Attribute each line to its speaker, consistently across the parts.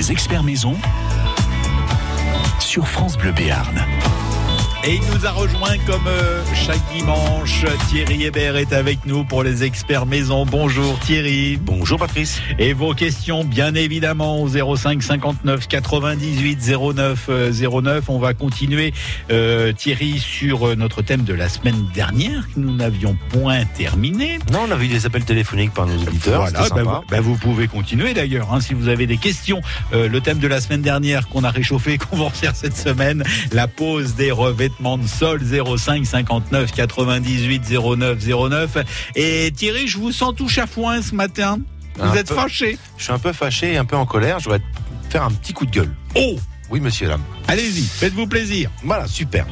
Speaker 1: Les experts maison sur France Bleu Béarn.
Speaker 2: Et il nous a rejoint comme euh, chaque dimanche. Thierry Hébert est avec nous pour les experts maison. Bonjour Thierry.
Speaker 3: Bonjour Patrice.
Speaker 2: Et vos questions, bien évidemment, au 05 59 98 09 09. On va continuer, euh, Thierry, sur euh, notre thème de la semaine dernière que nous n'avions point terminé.
Speaker 3: Non, on a eu des appels téléphoniques par nos auditeurs.
Speaker 2: Voilà, bah vous, bah vous, pouvez continuer d'ailleurs. Hein, si vous avez des questions, euh, le thème de la semaine dernière qu'on a réchauffé, qu'on va refaire cette semaine, la pause des revêtements de sol 05 59 98 09 09. Et Thierry, je vous sens tout chafouin ce matin. Vous
Speaker 3: Un
Speaker 2: êtes
Speaker 3: peu.
Speaker 2: fâché
Speaker 3: Je suis un peu fâché et un peu en colère. Je voudrais faire un petit coup de gueule.
Speaker 2: Oh
Speaker 3: Oui, monsieur, dame.
Speaker 2: Allez-y, faites-vous plaisir.
Speaker 3: Voilà, super.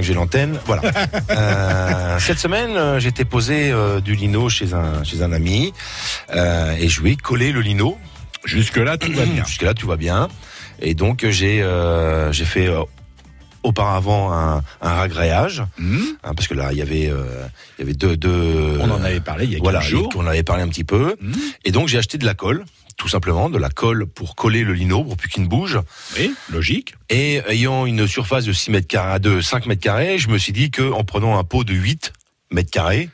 Speaker 3: J'ai l'antenne. Voilà. Euh, cette semaine, euh, j'étais posé euh, du lino chez un, chez un ami et je lui ai collé le lino.
Speaker 2: Jusque-là, tout va bien.
Speaker 3: Jusque-là, tout va bien. Et donc, j'ai j'ai fait auparavant un, un ragréage.
Speaker 2: Hmm
Speaker 3: hein, parce que là, il y avait, euh, il y avait deux, deux.
Speaker 2: On en avait parlé il y a quelques
Speaker 3: Voilà,
Speaker 2: jours.
Speaker 3: on en avait parlé un petit peu.
Speaker 2: Hmm
Speaker 3: Et donc j'ai acheté de la colle, tout simplement, de la colle pour coller le lino, pour plus qu'il ne bouge.
Speaker 2: Oui, logique.
Speaker 3: Et ayant une surface de 6 mètres carrés, de 5 mètres carrés, je me suis dit que en prenant un pot de 8 mètres carrés,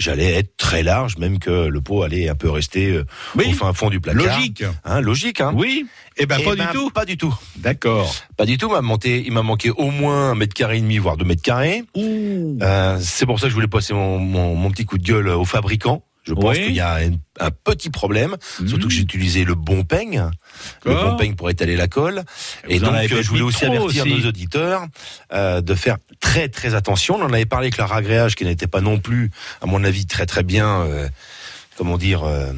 Speaker 3: j'allais être très large, même que le pot allait un peu rester euh,
Speaker 2: Oui.
Speaker 3: au fin fond du placard.
Speaker 2: Logique.
Speaker 3: Hein, logique, hein.
Speaker 2: Oui. Eh ben,
Speaker 3: Eh
Speaker 2: pas
Speaker 3: ben,
Speaker 2: du tout.
Speaker 3: Pas du tout.
Speaker 2: D'accord.
Speaker 3: Pas du tout. Il m'a manqué, il m'a manqué au moins un mètre carré et demi, voire deux mètres carrés. Euh, c'est pour ça que je voulais passer mon, mon, mon petit coup de gueule au fabricant. Je pense
Speaker 2: Oui.
Speaker 3: qu'il y a un, un petit problème, surtout que j'ai utilisé le bon peigne, le bon peigne pour étaler la colle.
Speaker 2: Et
Speaker 3: donc euh, je voulais aussi avertir
Speaker 2: aussi.
Speaker 3: nos auditeurs euh, de faire très très attention. On en avait parlé avec le ragréage qui n'était pas non plus, à mon avis, très très bien, euh, comment dire. euh,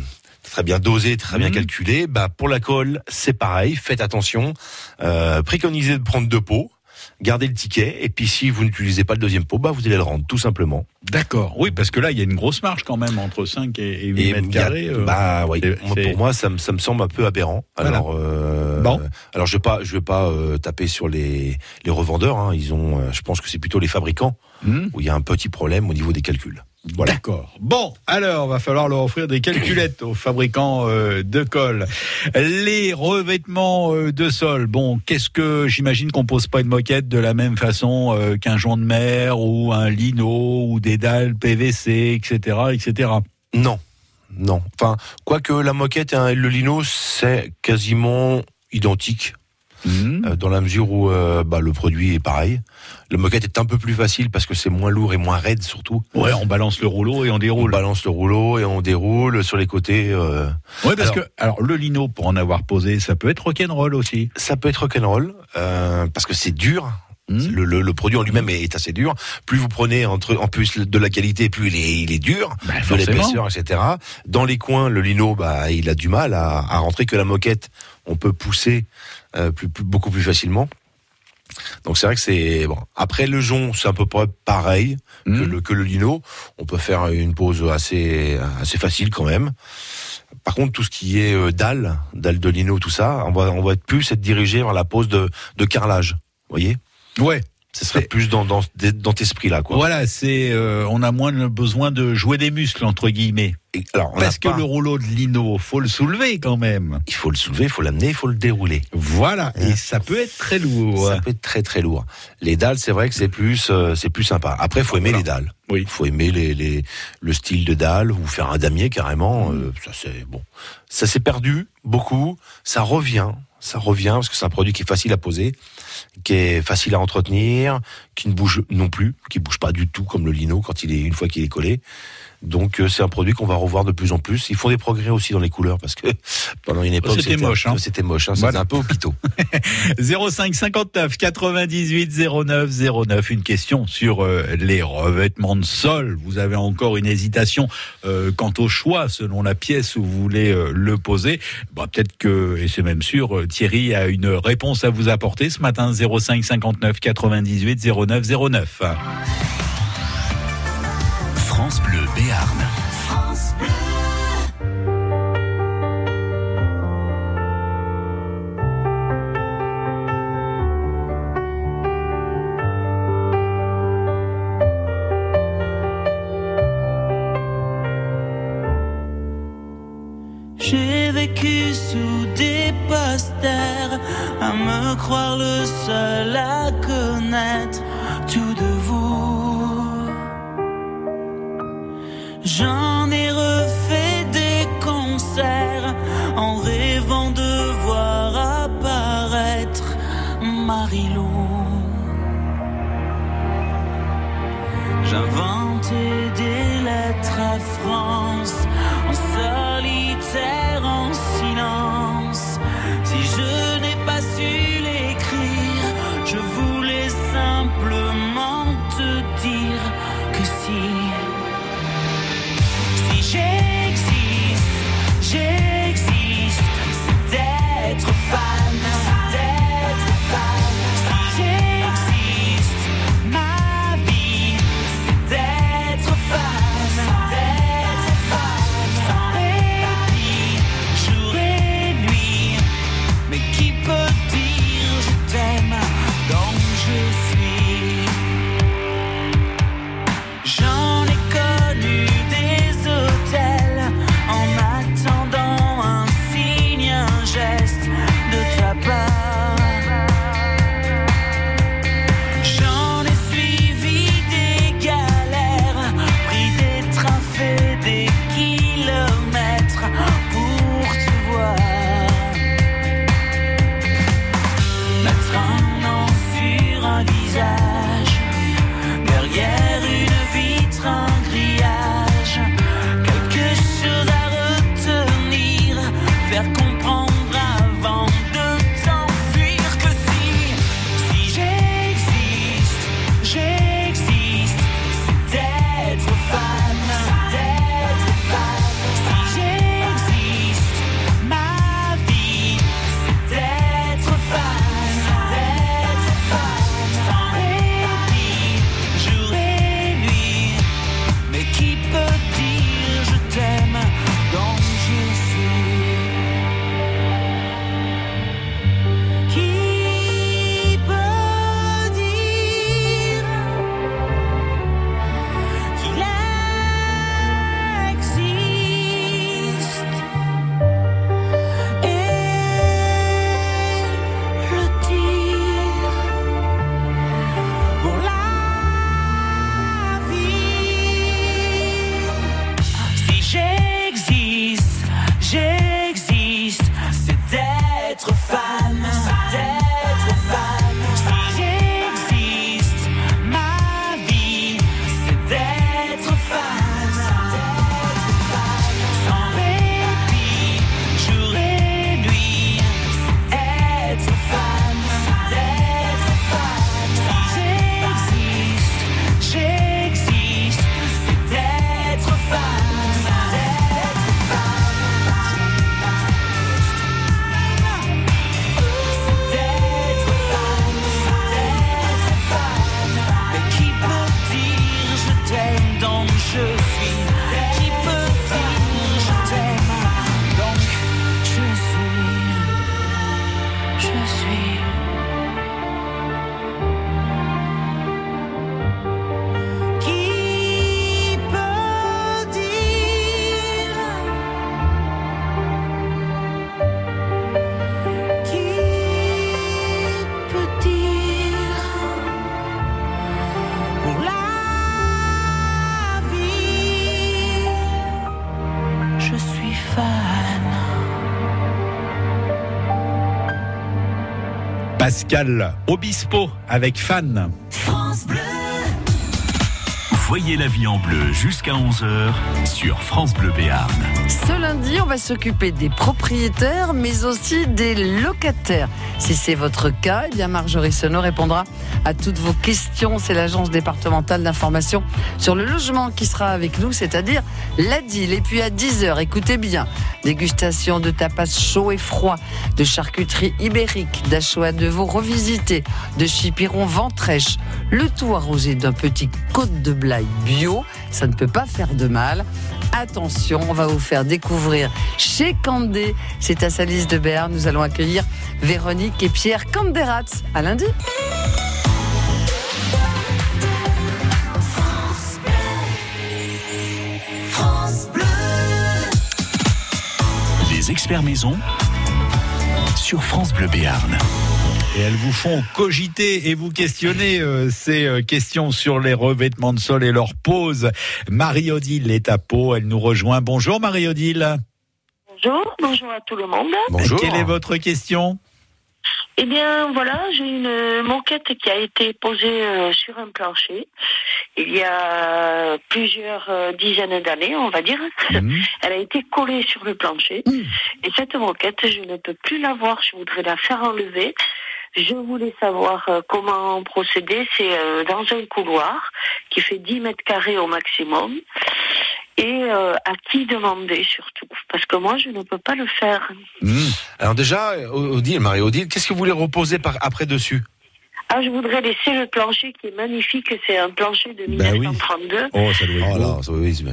Speaker 3: Très bien dosé, très bien
Speaker 2: Mhm.
Speaker 3: calculé. Bah pour la colle, c'est pareil. Faites attention. Préconisez de prendre deux pots, gardez le ticket, et puis si vous n'utilisez pas le deuxième pot, bah vous allez le rendre, tout simplement.
Speaker 2: D'accord. Oui, parce que là, il y a une grosse marge quand même entre 5 et, et 8
Speaker 3: Et
Speaker 2: mètres carrés. euh.
Speaker 3: bah oui. pour moi, ça me, ça me semble un peu aberrant.
Speaker 2: Voilà.
Speaker 3: Alors, euh,
Speaker 2: Bon.
Speaker 3: alors je vais pas, je vais pas euh, taper sur les, les revendeurs. Hein. Ils ont, je pense que c'est plutôt les fabricants
Speaker 2: Hmm
Speaker 3: où il y a un petit problème au niveau des calculs. Voilà.
Speaker 2: D'accord. Bon, alors, va falloir leur offrir des calculettes aux fabricants euh, de colle. Les revêtements euh, de sol. Bon, qu'est-ce que j'imagine qu'on pose pas une moquette de la même façon euh, qu'un joint de mer ou un lino ou des dalles PVC, etc., etc.
Speaker 3: Non, non. Enfin, quoique la moquette et le lino, c'est quasiment identique euh, dans la mesure où bah, le produit est pareil. La moquette est un peu plus facile parce que c'est moins lourd et moins raide surtout.
Speaker 2: Ouais, on balance le rouleau et on
Speaker 3: On
Speaker 2: déroule.
Speaker 3: balance le rouleau et on déroule sur les côtés. euh,
Speaker 2: Oui, parce
Speaker 3: Alors-
Speaker 2: que alors le lino, pour en avoir posé, ça peut être rock'n'roll aussi.
Speaker 3: Ça peut être rock'n'roll euh, parce que c'est dur.
Speaker 2: Hmm.
Speaker 3: Le, le- le produit en lui-même est, est assez dur. Plus vous prenez entre, en plus de la qualité, plus il est, il est dur,
Speaker 2: Bah,
Speaker 3: de l'épaisseur, etc. Dans les coins, le lino, bah, il a du mal à, à rentrer que la moquette. On peut pousser euh, plus, plus- beaucoup plus facilement. Donc c'est vrai que c'est bon. Après le jonc, c'est à peu près pareil que,
Speaker 2: Hmm.
Speaker 3: le, que le lino. On peut faire une pose assez assez facile quand même. Par contre, tout ce qui est euh, dalle, dalle de lino, tout ça, on va on va être plus être dirigé vers la pose de, de carrelage. Vous voyez?
Speaker 2: Ouais.
Speaker 3: Ce serait plus dans dans dans cet esprit-là, quoi.
Speaker 2: Voilà, c'est euh, on a moins besoin de jouer des muscles entre guillemets.
Speaker 3: Et alors, on
Speaker 2: Parce que
Speaker 3: pas-
Speaker 2: le rouleau de lino, faut le soulever quand même.
Speaker 3: il faut le soulever, il faut l'amener, il faut le dérouler.
Speaker 2: Voilà, et
Speaker 3: Hein.
Speaker 2: ça peut être très lourd.
Speaker 3: Ça peut être très très lourd. Les dalles, c'est vrai que c'est plus euh, c'est plus sympa. Après, il faut aimer
Speaker 2: Voilà.
Speaker 3: les dalles.
Speaker 2: Oui.
Speaker 3: Il faut aimer les, les le style de dalle ou faire un damier carrément. Euh, ça c'est bon. Ça s'est perdu beaucoup. Ça revient. Ça revient parce que c'est un produit qui est facile à poser, qui est facile à entretenir, qui ne bouge non plus, qui bouge pas du tout comme le lino quand il est une fois qu'il est collé. Donc euh, c'est un produit qu'on va revoir de plus en plus. Ils font des progrès aussi dans les couleurs parce que pendant une époque
Speaker 2: C'était moche, hein.
Speaker 3: C'était moche. Hein,
Speaker 2: Voilà.
Speaker 3: faisait un peu au pito.
Speaker 2: 05 59 98 09 09. Une question sur euh, les revêtements de sol. Vous avez encore une hésitation euh, quant au choix selon la pièce où vous voulez le poser. Bah, Peut-être que, et c'est même sûr, Thierry a une réponse à vous apporter ce matin. 05 59 98 09 09.
Speaker 1: France Bleu Béarn.
Speaker 4: J'ai vécu sous des posters, à me croire le seul à lettres à France
Speaker 2: Obispo avec fan.
Speaker 4: France Bleu.
Speaker 1: Voyez la vie en bleu jusqu'à 11h sur France Bleu Béarn.
Speaker 5: Ce lundi, on va s'occuper des propriétaires, mais aussi des locataires. Si c'est votre cas, eh bien Marjorie Senot répondra à toutes vos questions. C'est l'agence départementale d'information sur le logement qui sera avec nous, c'est-à-dire l'ADIL. Et puis à 10h, écoutez bien, dégustation de tapas chaud et froid, de charcuterie ibérique, d'achois de veau revisité, de chipiron ventrèche, le tout arrosé d'un petit côte de blaye bio. Ça ne peut pas faire de mal. Attention, on va vous faire découvrir chez Candé. C'est à Salis de Berne. Nous allons accueillir Véronique et Pierre Canderat. À lundi.
Speaker 1: Les experts maison sur France Bleu Béarn.
Speaker 2: Et elles vous font cogiter et vous questionner euh, ces euh, questions sur les revêtements de sol et leur pose. Marie-Odile est à Pau, elle nous rejoint. Bonjour Marie-Odile.
Speaker 6: Bonjour, bonjour à tout le monde.
Speaker 3: Bonjour.
Speaker 2: Quelle est votre question?
Speaker 6: Eh bien, voilà, j'ai une moquette qui a été posée euh, sur un plancher il y a plusieurs euh, dizaines d'années, on va dire.
Speaker 2: Mhm.
Speaker 6: Elle a été collée sur le plancher. Et cette moquette, je ne peux plus la voir. Je voudrais la faire enlever. Je voulais savoir euh, comment procéder. C'est euh, dans un couloir qui fait 10 mètres carrés au maximum. Et euh, à qui demander surtout? Parce que moi, je ne peux pas le faire.
Speaker 2: Hmm.
Speaker 3: Alors déjà, Odile, Marie-Odile, qu'est-ce que vous voulez reposer par, après dessus?
Speaker 6: Ah, je voudrais laisser le plancher qui est magnifique. C'est un plancher de
Speaker 2: Bah oui.
Speaker 6: 1932.
Speaker 2: Oh, ça doit être
Speaker 3: Oh
Speaker 2: beau.
Speaker 3: là, ça- oui, c'est-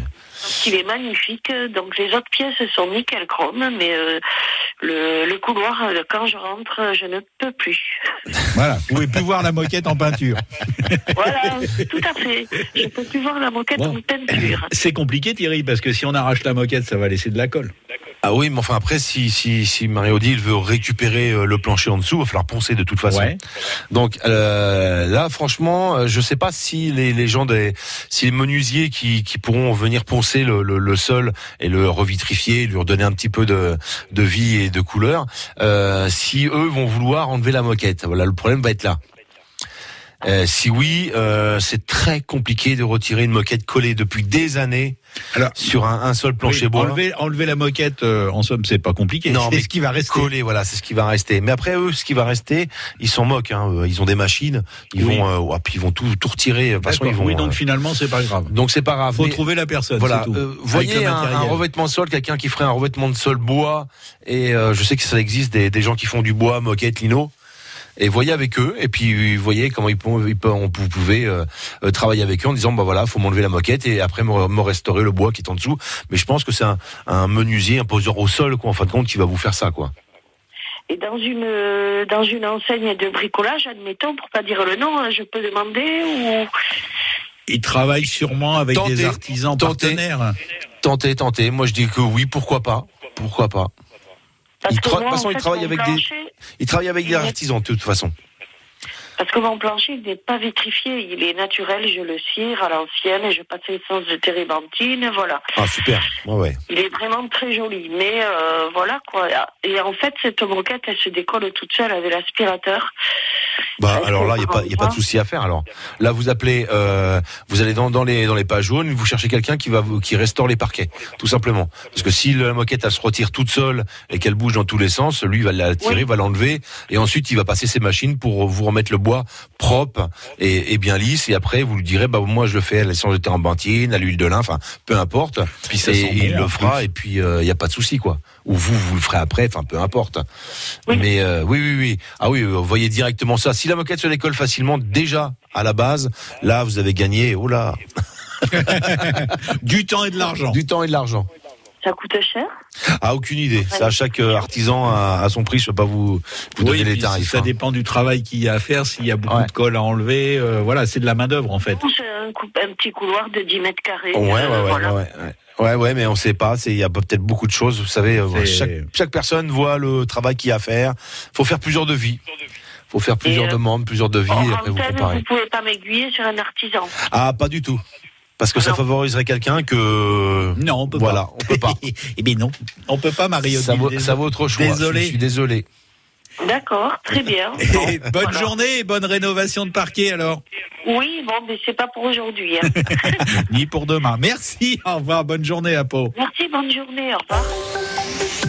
Speaker 6: Donc, il est magnifique. Donc, les autres pièces sont nickel chrome, mais euh, le, le couloir, euh, quand je rentre, je ne peux plus.
Speaker 2: Voilà, vous pouvez plus voir la moquette en peinture.
Speaker 6: Voilà, tout à fait. Je peux plus voir la moquette
Speaker 2: Bon.
Speaker 6: en peinture.
Speaker 2: C'est compliqué Thierry, parce que si on arrache la moquette, ça va laisser de la colle.
Speaker 3: Ah oui, mais enfin après, si, si, si Marie-Odile veut récupérer euh, le plancher en dessous, il va falloir poncer de toute façon.
Speaker 2: Ouais.
Speaker 3: Donc euh, là, franchement, euh, je sais pas si les, les gens des, si les menuisiers qui, qui pourront venir poncer le, le, le sol et le revitrifier, lui redonner un petit peu de, de vie et de couleur, euh, si eux vont vouloir enlever la moquette. Voilà, le problème va être là. Euh, si oui, euh, c'est très compliqué de retirer une moquette collée depuis des années
Speaker 2: Alors,
Speaker 3: sur un, un seul plancher
Speaker 2: oui,
Speaker 3: bois.
Speaker 2: enlever, enlever la moquette, euh, en somme, c'est pas compliqué.
Speaker 3: Non,
Speaker 2: c'est
Speaker 3: mais
Speaker 2: ce qui va rester.
Speaker 3: Collé, voilà, c'est ce qui va rester. Mais après eux, ce qui va rester, ils s'en moquent. Hein. Euh, Ils ont des machines, ils
Speaker 2: Oui.
Speaker 3: vont, euh, ouais, puis ils vont tout, tout retirer. De toute façon, ils vont.
Speaker 2: oui, donc finalement, c'est pas grave.
Speaker 3: donc c'est pas grave.
Speaker 2: Faut
Speaker 3: Mais
Speaker 2: trouver la personne.
Speaker 3: voilà,
Speaker 2: tout.
Speaker 3: euh, voyez un, revêtement de sol, quelqu'un qui ferait un revêtement de sol bois. Et euh, je sais que ça existe des, des gens qui font du bois, moquette, lino. Et voyez avec eux, et puis voyez comment ils peuvent, ils peuvent- on- vous pouvez euh, euh, travailler avec eux en disant bah voilà, faut m'enlever la moquette et après me, me restaurer le bois qui est en dessous. Mais je pense que c'est un, un menuisier, un poseur au sol, quoi, en fin de compte, qui va vous faire ça, quoi.
Speaker 6: Et dans une euh, dans une enseigne de bricolage, admettons, pour pas dire le nom, hein, je peux demander ou?
Speaker 2: Ils travaillent sûrement avec
Speaker 3: Tentez,
Speaker 2: des artisans
Speaker 3: tentez.
Speaker 2: partenaires.
Speaker 3: Tentez, tentez. Moi, je dis que oui, pourquoi pas, pourquoi pas.
Speaker 6: Parce
Speaker 3: Il
Speaker 6: que
Speaker 3: de toute façon,
Speaker 6: en
Speaker 3: il travaille avec des-
Speaker 6: plancher-
Speaker 3: Il travaille avec des artisans, de toute façon.
Speaker 6: Parce que mon plancher il n'est pas vitrifié, il est naturel, je le cire à l'ancienne, je passe l'essence de térébenthine, voilà.
Speaker 3: Ah super. Ouais, ouais.
Speaker 6: Il est vraiment très joli, mais euh, voilà quoi. Et en fait, cette moquette, elle se décolle toute seule avec l'aspirateur.
Speaker 3: Bah alors là, il y a pas, il y a pas de souci à faire. Alors là, vous appelez, euh, vous allez dans, dans les dans les pages jaunes, vous cherchez quelqu'un qui va vous, qui restaure les parquets, tout simplement. Parce que si la moquette elle se retire toute seule et qu'elle bouge dans tous les sens, lui il va la tirer,
Speaker 6: Oui.
Speaker 3: va l'enlever et ensuite il va passer ses machines pour vous remettre le bois propre et, et bien lisse. Et après vous lui direz, bah moi je le fais à l'essence de térébenthine, à l'huile de lin, enfin peu importe.
Speaker 2: Puis ça
Speaker 3: et il
Speaker 2: bon,
Speaker 3: le fera
Speaker 2: plus.
Speaker 3: et puis il y a pas de souci quoi. Ou vous vous le ferez après, enfin peu importe.
Speaker 6: Oui.
Speaker 3: Mais euh, oui, oui, oui. Ah oui, euh, vous voyez directement ça. Si la moquette se décolle facilement, déjà à la base, là, vous avez gagné, oh là,
Speaker 2: Du temps et de l'argent.
Speaker 3: du temps et de l'argent.
Speaker 6: Ça coûte cher?
Speaker 3: Ah, aucune idée. Ça, à chaque euh, artisan à, à son prix. Je peux pas vous, vous donner
Speaker 2: Oui,
Speaker 3: les tarifs.
Speaker 2: ça
Speaker 3: hein.
Speaker 2: dépend du travail qu'il y a à faire, s'il y a beaucoup
Speaker 3: Ouais.
Speaker 2: de colle à enlever. euh, voilà, c'est de la main-d'œuvre en fait.
Speaker 6: Un, coup- un petit couloir de 10 mètres carrés.
Speaker 3: Ouais, ouais,
Speaker 6: euh,
Speaker 3: ouais,
Speaker 6: voilà.
Speaker 3: ouais, ouais. Ouais, ouais, mais on sait pas. Il y a peut-être beaucoup de choses. Vous savez, chaque, chaque personne voit le travail qu'il y a à faire. Faut faire plusieurs devis. Faut faire plusieurs
Speaker 6: euh,
Speaker 3: demandes, plusieurs devis,
Speaker 6: En
Speaker 3: et après vous comparez.
Speaker 6: vous pouvez pas m'aiguiller sur un artisan.
Speaker 3: Ah, pas du tout. Parce que ça favoriserait quelqu'un que.
Speaker 2: Non, on peut
Speaker 3: Voilà,
Speaker 2: pas.
Speaker 3: on peut pas.
Speaker 2: eh bien non, on peut pas, Marie-Odile.
Speaker 3: Ça vaut, ça vaut votre choix.
Speaker 2: Désolé.
Speaker 3: Je suis désolé.
Speaker 6: D'accord, très bien.
Speaker 2: Et
Speaker 6: Bon,
Speaker 2: bonne
Speaker 6: voilà.
Speaker 2: journée et bonne rénovation de parquet alors.
Speaker 6: Oui, bon, mais c'est pas pour aujourd'hui. hein.
Speaker 2: Ni pour demain. Merci, au revoir, bonne journée à Pau.
Speaker 6: Merci, bonne journée, au revoir.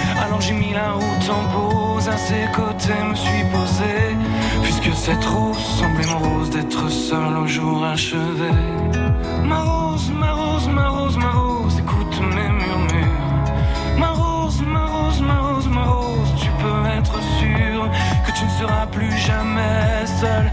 Speaker 7: Alors j'ai mis la route en pause, à ses côtés me suis posé. cette rose semblait mon rose d'être seul au jour achevé. Ma rose, ma rose, ma rose, ma rose, écoute mes murmures. Ma rose, ma rose, ma rose, ma rose, tu peux être sûr que tu ne seras plus jamais seul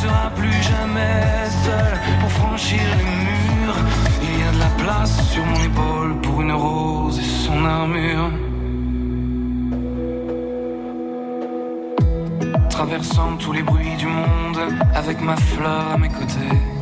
Speaker 7: seras plus jamais seul pour franchir les murs. Il y a de la place sur mon épaule pour une rose et son armure. Traversant tous les bruits du monde avec ma fleur à mes côtés.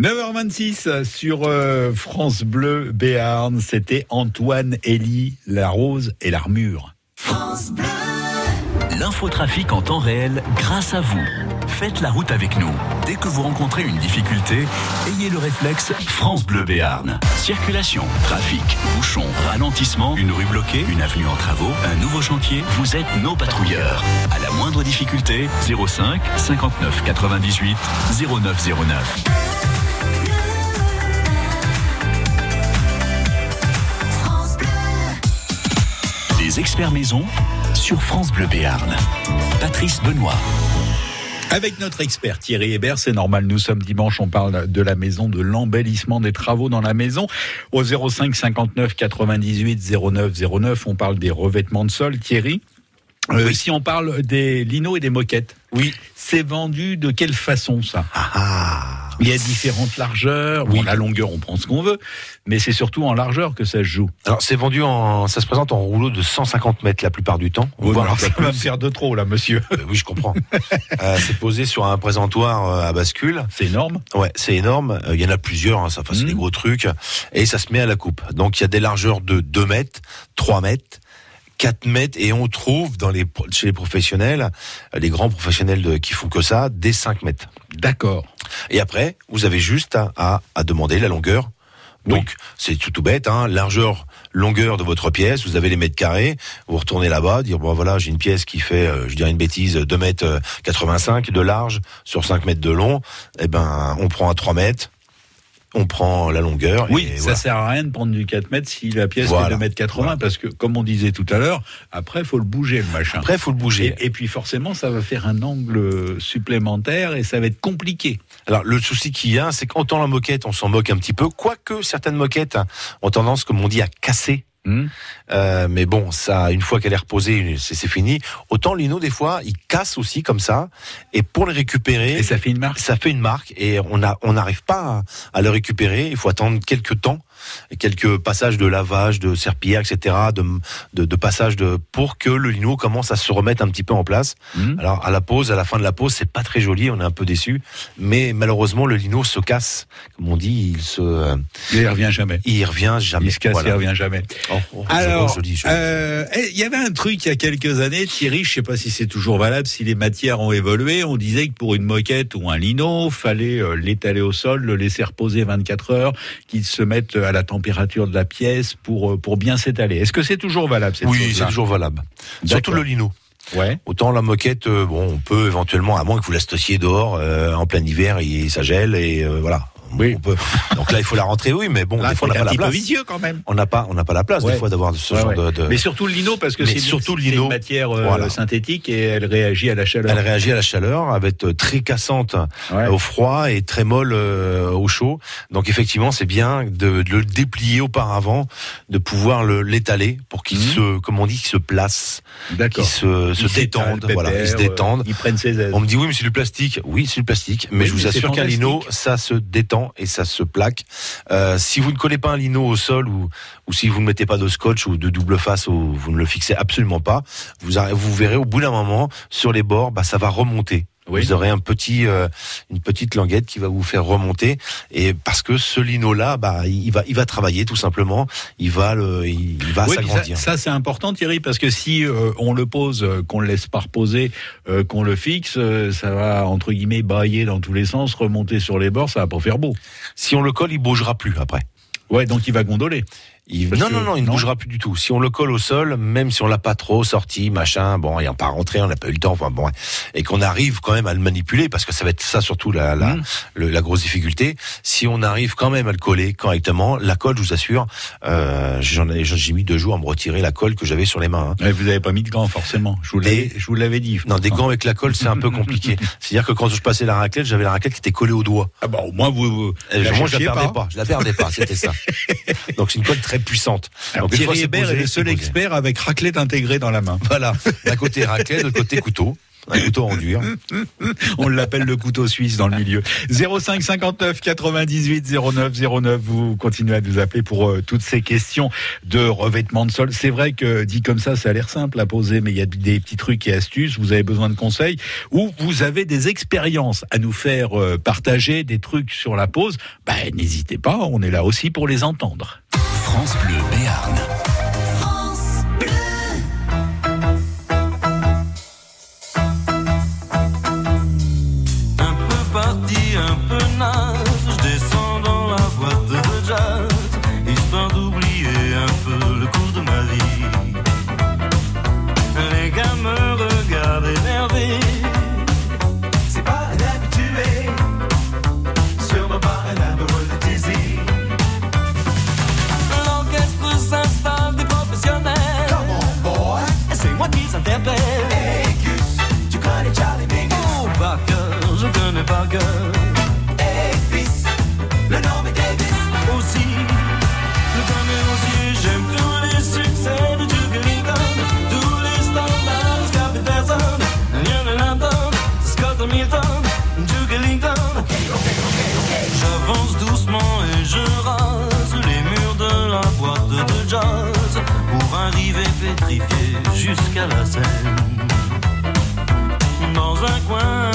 Speaker 2: 9h26 sur euh, France Bleu Béarn, c'était Antoine Elie, la rose et l'armure.
Speaker 1: L'infotrafic en temps réel grâce à vous. Faites la route avec nous. Dès que vous rencontrez une difficulté, ayez le réflexe France Bleu Béarn. Circulation, trafic, bouchon, ralentissement, une rue bloquée, une avenue en travaux, un nouveau chantier, vous êtes nos patrouilleurs. À la moindre difficulté, 05 59 98 0909. Les experts maison sur France Bleu Béarn. Patrice Benoît.
Speaker 2: Avec notre expert Thierry Hébert, c'est normal, nous sommes dimanche, on parle de la maison, de l'embellissement des travaux dans la maison. Au 05 59 98 09 09, on parle des revêtements de sol. Thierry, euh, si on parle des linos et des moquettes,
Speaker 3: Oui.
Speaker 2: c'est vendu de quelle façon ça?
Speaker 3: Ah.
Speaker 2: Il y a différentes largeurs. Bon,
Speaker 3: Oui.
Speaker 2: la longueur, on prend ce qu'on veut, mais c'est surtout en largeur que ça se joue.
Speaker 3: Alors c'est vendu en, ça se présente en rouleau de 150 mètres la plupart du temps. Un
Speaker 2: alors, ça va me faire de trop là, monsieur.
Speaker 3: Euh, oui, je comprends. Euh, c'est posé sur un présentoir euh, à bascule.
Speaker 2: C'est énorme.
Speaker 3: Ouais, c'est énorme. Euh, Il y en a plusieurs, hein, ça enfin, c'est
Speaker 2: Mhm.
Speaker 3: des gros trucs. Et ça se met à la coupe. Donc il y a des largeurs de 2 mètres, 3 mètres, 4 mètres. Et on trouve dans les, chez les professionnels, euh, les grands professionnels de- qui font que ça, des 5 mètres.
Speaker 2: D'accord.
Speaker 3: Et après, vous avez juste à, à, à demander la longueur. Donc, c'est tout, tout bête, hein, largeur, longueur de votre pièce, vous avez les mètres carrés, vous retournez là-bas, dire, bon voilà, j'ai une pièce qui fait, euh, je dirais une bêtise, 2 mètres euh, 85 de large sur 5 mètres de long, eh ben, on prend à 3 mètres, on prend la longueur.
Speaker 2: Oui,
Speaker 3: et
Speaker 2: ça
Speaker 3: voilà.
Speaker 2: sert à rien de prendre du 4 mètres si la pièce
Speaker 3: Voilà.
Speaker 2: est 2 mètres 80
Speaker 3: Voilà.
Speaker 2: parce que, comme on disait tout à l'heure, après, faut le bouger, le machin.
Speaker 3: Après, il faut le bouger.
Speaker 2: et, et puis, forcément, ça va faire un angle supplémentaire et ça va être compliqué.
Speaker 3: Alors le souci qu'il y a, c'est qu'autant la moquette, on s'en moque un petit peu, quoique certaines moquettes ont tendance, comme on dit, à casser.
Speaker 2: Hmm
Speaker 3: Euh, mais bon, ça, une fois qu'elle est reposée, c'est fini. Autant lino, des fois, il casse aussi comme ça, et pour le récupérer,
Speaker 2: et ça fait une marque.
Speaker 3: ça fait une marque, et on a, on n'arrive pas à, à le récupérer. Il faut attendre quelques temps quelques passages de lavage, de serpillière, etc., de, de, de passage de pour que le lino commence à se remettre un petit peu en place.
Speaker 2: Mhm.
Speaker 3: Alors à la pause, à la fin de la pause, c'est pas très joli, on est un peu déçu, mais malheureusement le lino se casse, comme on dit, il se,
Speaker 2: Il revient jamais.
Speaker 3: il revient jamais.
Speaker 2: Il se casse,
Speaker 3: Voilà.
Speaker 2: il revient jamais.
Speaker 3: Oh, oh, je-
Speaker 2: Alors, euh, eh, il y avait un truc il y a quelques années, Thierry, je sais pas si c'est toujours valable, si les matières ont évolué, on disait que pour une moquette ou un lino, fallait euh, l'étaler au sol, le laisser reposer 24 heures, qu'il se mette à la température de la pièce pour euh, pour bien s'étaler. Est-ce que c'est toujours valable cette
Speaker 3: oui, c'est toujours valable. Surtout le lino.
Speaker 2: Ouais.
Speaker 3: Autant la moquette, euh, bon, on peut éventuellement, à moins que vous la stockiez dehors euh, en plein hiver et ça gèle et euh, voilà.
Speaker 2: Oui.
Speaker 3: On peut. Donc là, il faut la rentrer, oui, mais bon,
Speaker 2: Là,
Speaker 3: des fois on n'a pas la
Speaker 2: petit peu
Speaker 3: place.
Speaker 2: vicieux quand même.
Speaker 3: On n'a pas, on n'a pas la place
Speaker 2: Ouais.
Speaker 3: des fois d'avoir ce
Speaker 2: Ouais,
Speaker 3: genre
Speaker 2: ouais.
Speaker 3: de. de-
Speaker 2: Mais surtout le lino parce que c'est
Speaker 3: surtout le
Speaker 2: c'est
Speaker 3: lino.
Speaker 2: une matière euh,
Speaker 3: Voilà.
Speaker 2: synthétique et elle réagit à la chaleur.
Speaker 3: Elle réagit à la chaleur, elle va être très cassante
Speaker 2: Ouais.
Speaker 3: au froid et très molle euh, au chaud. Donc effectivement, c'est bien de, de le déplier auparavant, de pouvoir le l'étaler pour qu'il
Speaker 2: Mhm.
Speaker 3: se, comme on dit, qu'il se place, qu'il
Speaker 2: D'accord.
Speaker 3: se, détende, voilà, il se
Speaker 2: pépère,
Speaker 3: détende.
Speaker 2: euh, Il prenne ses aises.
Speaker 3: On me dit oui, mais c'est du plastique. Oui, c'est du plastique, mais
Speaker 2: Oui,
Speaker 3: je vous assure qu'un lino, ça se détend et ça se plaque. Euh, si vous ne collez pas un lino au sol ou, ou si vous ne mettez pas de scotch ou de double face ou vous ne le fixez absolument pas, vous, vous verrez au bout d'un moment sur les bords, bah, ça va remonter.
Speaker 2: Oui.
Speaker 3: Vous aurez un petit, euh, une petite languette qui va vous faire remonter et parce que ce lino là, bah, il va, il va travailler tout simplement. Il va le, il, il va
Speaker 2: Oui, puis ça,
Speaker 3: s'agrandir.
Speaker 2: ça, c'est important Thierry parce que si euh, on le pose, euh, qu'on le laisse pas reposer, euh, qu'on le fixe, euh, ça va entre guillemets bailler dans tous les sens, remonter sur les bords, ça va pas faire beau.
Speaker 3: Si on le colle, il bougera plus après.
Speaker 2: Ouais, donc il va gondoler.
Speaker 3: Il- non, non, non, il ne
Speaker 2: non.
Speaker 3: bougera plus du tout. Si on le colle au sol, même si on l'a pas trop sorti, machin, bon, ayant pas rentré, on n'a pas eu le temps, enfin, bon, et qu'on arrive quand même à le manipuler, parce que ça va être ça surtout la, la, le- la grosse difficulté. Si on arrive quand même à le coller correctement, la colle, je vous assure, euh, j'en ai, j'ai mis deux jours à me retirer la colle que j'avais sur les mains. hein.
Speaker 2: Vous avez pas mis de gants forcément. Je vous l'avais,
Speaker 3: Des-
Speaker 2: je vous l'avais dit.
Speaker 3: Non, des gants avec la colle, c'est un peu compliqué. C'est-à-dire que quand je passais la raclette, j'avais la raclette qui était collée au doigt.
Speaker 2: Ah bah au moins vous. vous
Speaker 3: Et
Speaker 2: la
Speaker 3: moi, je la perdais pas. Je la perdais pas, c'était ça. Donc c'est une colle très puissante.
Speaker 2: Alors,
Speaker 3: Donc,
Speaker 2: Thierry Hébert est le seul
Speaker 3: posé.
Speaker 2: expert avec raclette intégrée dans la main.
Speaker 3: Voilà, d'un côté raclette, de l'autre côté couteau. Un couteau en dur.
Speaker 2: On l'appelle le couteau suisse dans le milieu. 05 59 98 09 09. Vous continuez à nous appeler pour euh, toutes ces questions de revêtement de sol. C'est vrai que dit comme ça, ça a l'air simple à poser, mais il y a des petits trucs et astuces. Vous avez besoin de conseils ou vous avez des expériences à nous faire euh, partager, des trucs sur la pose. Ben, n'hésitez pas, on est là aussi pour les entendre.
Speaker 1: France Bleu Béarn.
Speaker 8: Cœur Elvis, le nom est Davis Aussi, je connais aussi J'aime tous les succès de Duke Ellington Tous les standards Scott Lionel Hampton, Scott Hamilton Duke Ellington J'avance doucement et je rase Les murs de la boîte de jazz Pour arriver pétrifié jusqu'à la scène. Dans un coin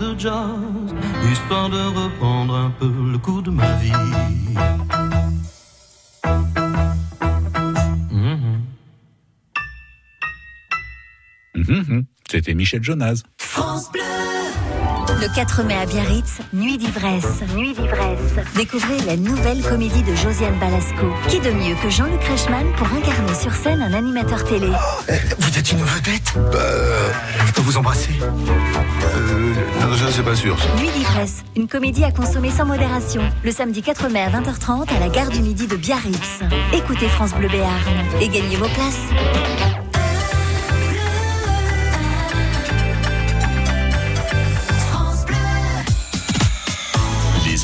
Speaker 8: de
Speaker 7: jazz, histoire de reprendre un peu le coup de ma vie. Mhm,
Speaker 2: mhm. C'était Michel Jonas.
Speaker 9: Le 4 mai à Biarritz, Nuit d'ivresse. Nuit d'ivresse. Découvrez la nouvelle comédie de Josiane Balasco. Qui de mieux que Jean-Luc Reichmann pour incarner sur scène un animateur télé?
Speaker 10: Vous êtes une vedette? Bah, je peux vous embrasser?
Speaker 3: Euh, non, ça, c'est pas sûr. ça.
Speaker 9: Nuit d'ivresse, une comédie à consommer sans modération. Le samedi 4 mai à 20h30 à la gare du Midi de Biarritz. Écoutez France Bleu Béarn et gagnez vos places.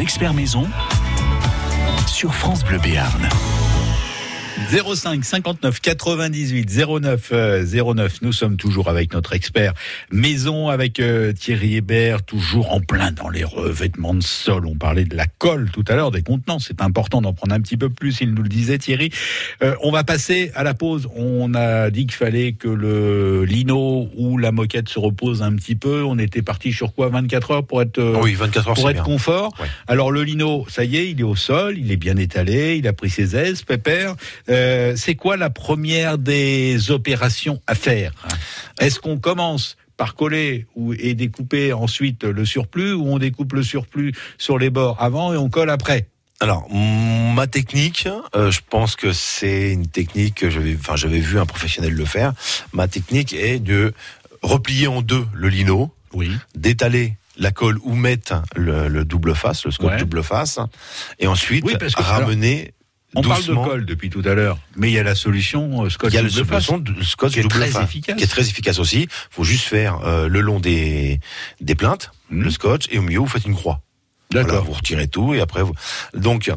Speaker 1: Experts maison sur France Bleu Béarn.
Speaker 2: 05 59 98 09 euh, 09. Nous sommes toujours avec notre expert maison, avec euh, Thierry Hébert, toujours en plein dans les revêtements de sol. On parlait de la colle tout à l'heure, des contenants. C'est important d'en prendre un petit peu plus, il nous le disait Thierry. Euh, on va passer à la pause. On a dit qu'il fallait que le lino ou la moquette se repose un petit peu. On était parti sur quoi 24 heures pour être, euh,
Speaker 3: Oui, 24 heures,
Speaker 2: pour être
Speaker 3: bien.
Speaker 2: confort.
Speaker 3: Ouais.
Speaker 2: Alors le lino, ça y est, il est au sol, il est bien étalé, il a pris ses aises, pépère. Euh, c'est quoi la première des opérations à faire? Est-ce qu'on commence par coller ou, et découper ensuite le surplus ou on découpe le surplus sur les bords avant et on colle après?
Speaker 3: Alors, ma technique, euh, je pense que c'est une technique que j'avais, enfin, j'avais vu un professionnel le faire. Ma technique est de replier en deux le lino,
Speaker 2: Oui.
Speaker 3: d'étaler la colle ou mettre le, le double face, le scotch
Speaker 2: Ouais.
Speaker 3: double face, et ensuite
Speaker 2: Oui,
Speaker 3: ramener
Speaker 2: On
Speaker 3: doucement.
Speaker 2: parle de colle depuis tout à l'heure, mais il y a la solution euh, Scotch
Speaker 3: Il y a le
Speaker 2: double face.
Speaker 3: solution scotch
Speaker 2: qui est
Speaker 3: double
Speaker 2: très efficace.
Speaker 3: qui est très efficace aussi. Faut juste faire euh, le long des des plaintes,
Speaker 2: Mhm.
Speaker 3: le scotch, et au milieu vous faites une croix. Voilà,
Speaker 2: D'accord.
Speaker 3: vous retirez tout et après vous... donc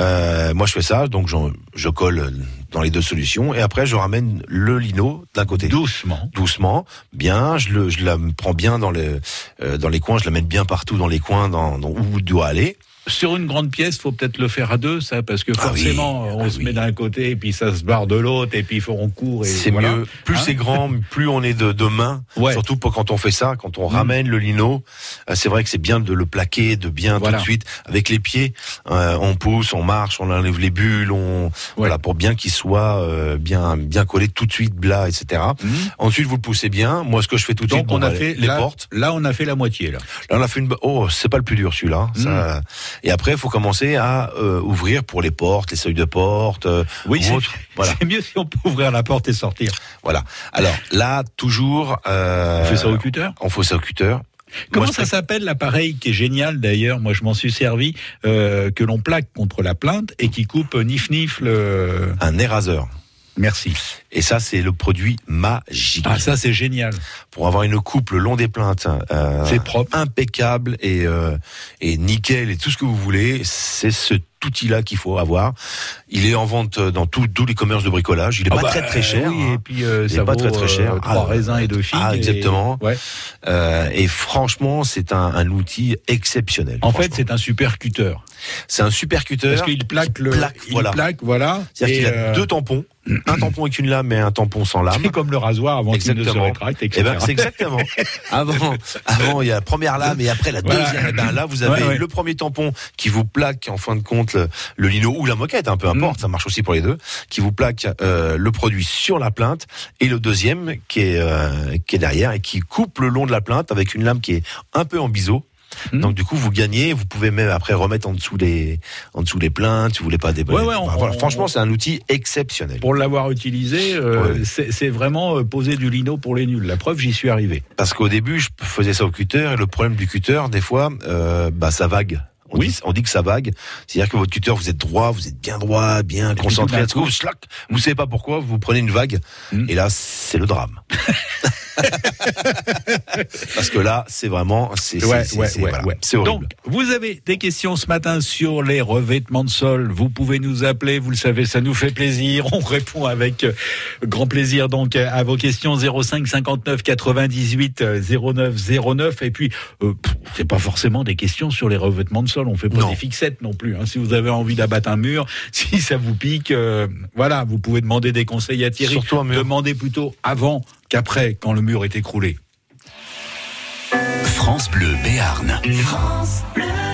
Speaker 3: euh, moi je fais ça donc je colle dans les deux solutions et après je ramène le lino d'un côté
Speaker 2: Doucement.
Speaker 3: doucement bien je le je la prends bien dans les euh, dans les coins je la mets bien partout dans les coins dans, dans où il doit aller
Speaker 2: Sur une grande pièce, faut peut-être le faire à deux, ça, parce que
Speaker 3: Ah oui,
Speaker 2: forcément,
Speaker 3: ah
Speaker 2: on se
Speaker 3: oui.
Speaker 2: met d'un côté et puis ça se barre de l'autre et puis il faut on court et
Speaker 3: c'est
Speaker 2: voilà.
Speaker 3: mieux plus
Speaker 2: Hein
Speaker 3: c'est grand plus on est de, de main
Speaker 2: Ouais.
Speaker 3: surtout pour quand on fait ça quand on
Speaker 2: Mm.
Speaker 3: ramène le lino euh, c'est vrai que c'est bien de le plaquer de bien
Speaker 2: Voilà.
Speaker 3: tout de suite avec les pieds euh, on pousse on marche on enlève les bulles on voilà pour bien qu'il soit euh, bien bien collé tout de suite blas etc
Speaker 2: Mhm.
Speaker 3: ensuite vous le poussez bien moi ce que je fais tout de
Speaker 2: Donc
Speaker 3: suite
Speaker 2: on
Speaker 3: bon,
Speaker 2: a
Speaker 3: bah,
Speaker 2: fait
Speaker 3: les
Speaker 2: là,
Speaker 3: portes
Speaker 2: Là, on a fait la moitié là.
Speaker 3: Là, on a fait une. Oh, c'est pas le plus dur celui-là.
Speaker 2: Mm.
Speaker 3: Ça... Et après, il faut commencer à euh, ouvrir pour les portes, les seuils de porte. euh,
Speaker 2: Oui,
Speaker 3: ou
Speaker 2: c'est.
Speaker 3: Voilà,
Speaker 2: c'est mieux si on peut ouvrir la porte et sortir.
Speaker 3: voilà. Alors là, toujours. Euh,
Speaker 2: On fait ça au cutter?
Speaker 3: On fait ça au cutter.
Speaker 2: Comment
Speaker 3: Moi,
Speaker 2: ça s'appelle l'appareil qui est génial d'ailleurs? Moi, je m'en suis servi euh, que l'on plaque contre la plainte et qui coupe nif nif le.
Speaker 3: Un éraseur.
Speaker 2: Merci.
Speaker 3: Et ça, c'est le produit magique.
Speaker 2: Ah, ça c'est génial.
Speaker 3: Pour avoir une coupe le long des plaintes. euh,
Speaker 2: C'est propre.
Speaker 3: impeccable et euh, et nickel et tout ce que vous voulez. C'est ce outil-là qu'il faut avoir. Il est en vente dans tous les commerces de bricolage. Il est
Speaker 2: Ah
Speaker 3: pas
Speaker 2: bah,
Speaker 3: très très cher.
Speaker 2: Oui,
Speaker 3: hein.
Speaker 2: et puis euh,
Speaker 3: Il est
Speaker 2: ça
Speaker 3: pas
Speaker 2: vaut
Speaker 3: très, très cher.
Speaker 2: euh, trois
Speaker 3: Ah,
Speaker 2: raisins et deux figues.
Speaker 3: ah,
Speaker 2: et-
Speaker 3: exactement.
Speaker 2: Ouais.
Speaker 3: Euh, et franchement, c'est un, un outil exceptionnel.
Speaker 2: En fait, c'est un super cutter
Speaker 3: c'est un super cutter.
Speaker 2: parce qu'il plaque le.
Speaker 3: plaque,
Speaker 2: il
Speaker 3: voilà.
Speaker 2: plaque, voilà.
Speaker 3: C'est-à-dire qu'il a
Speaker 2: euh,
Speaker 3: deux tampons, un tampon avec une lame et un tampon sans lame.
Speaker 2: C'est comme le rasoir avant qu'il ne se rétracte,
Speaker 3: Eh
Speaker 2: etc.
Speaker 3: ben, c'est exactement. Avant, avant, il y a la première lame et après la
Speaker 2: Voilà.
Speaker 3: deuxième. Eh ben, là, vous avez
Speaker 2: Ouais, ouais.
Speaker 3: le premier tampon qui vous plaque, en fin de compte, le, le lino ou la moquette, un peu
Speaker 2: Mm.
Speaker 3: importe, ça marche aussi pour les deux, qui vous plaque euh, le produit sur la plainte et le deuxième qui est, euh, qui est derrière et qui coupe le long de la plainte avec une lame qui est un peu en biseau.
Speaker 2: Mm.
Speaker 3: Donc du coup vous gagnez, vous pouvez même après remettre en dessous les en dessous les plaintes, si vous voulez pas des
Speaker 2: Ouais, ouais, on-
Speaker 3: Enfin, voilà.
Speaker 2: on-
Speaker 3: Franchement, c'est un outil exceptionnel.
Speaker 2: Pour l'avoir utilisé, euh,
Speaker 3: Ouais.
Speaker 2: c'est c'est vraiment euh, poser du lino pour les nuls. La preuve, j'y suis arrivé.
Speaker 3: Parce qu'au début, je faisais ça au cutter et le problème du cutter, des fois, euh, bah ça vague. On,
Speaker 2: Oui.
Speaker 3: dit, on dit que ça vague. C'est-à-dire que votre tuteur, vous êtes droit, vous êtes bien droit, bien concentré. vous, schlac, vous savez pas pourquoi, vous prenez une vague,
Speaker 2: Mm.
Speaker 3: et là, c'est le drame. Parce que là, c'est vraiment, c'est
Speaker 2: Ouais, ouais,
Speaker 3: voilà, horrible.
Speaker 2: Donc, vous avez des questions ce matin sur les revêtements de sol. Vous pouvez nous appeler, vous le savez, ça nous fait plaisir. On répond avec euh, grand plaisir donc euh, à vos questions 05 59 98 euh, 09 09. Et puis, euh, c'est pas forcément des questions sur les revêtements de sol. On fait pas
Speaker 3: Non.
Speaker 2: des fixettes non plus. hein. Si vous avez envie d'abattre un mur, si ça vous pique, euh, voilà, vous pouvez demander des conseils à Thierry.
Speaker 3: Surtout.
Speaker 2: Demandez plutôt avant qu'après, quand le mur est écroulé.
Speaker 1: France Bleu Béarn.
Speaker 11: There's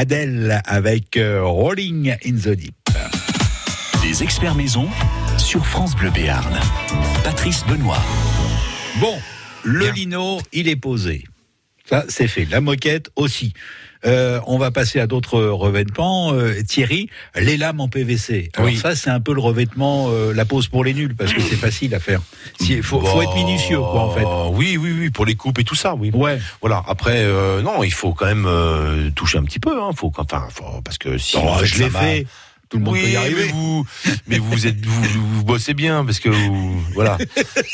Speaker 2: Adèle avec euh, Rolling in the Deep.
Speaker 1: Des experts maison sur France Bleu Béarn. Patrice Benoît.
Speaker 2: Bon, le
Speaker 3: Bien.
Speaker 2: lino, il est posé. Ça, c'est fait. La moquette aussi. Euh, on va passer à d'autres revêtements. Euh, Thierry, les lames en PVC. Alors
Speaker 3: Oui.
Speaker 2: ça, c'est un peu le revêtement, euh, la pose pour les nuls, parce que c'est facile à faire. Il faut, faut être minutieux, quoi, en fait.
Speaker 3: Bah, Oui, oui, oui, pour les coupes et tout ça, oui.
Speaker 2: Ouais.
Speaker 3: Voilà. Après, euh, non, il faut quand même euh, toucher un petit peu. Hein. Faut, enfin, faut- parce que si
Speaker 2: Oh, je l'ai fait. Tout le monde
Speaker 3: oui,
Speaker 2: peut y arriver.
Speaker 3: mais vous, mais vous êtes, vous, vous, bossez bien parce que vous, voilà.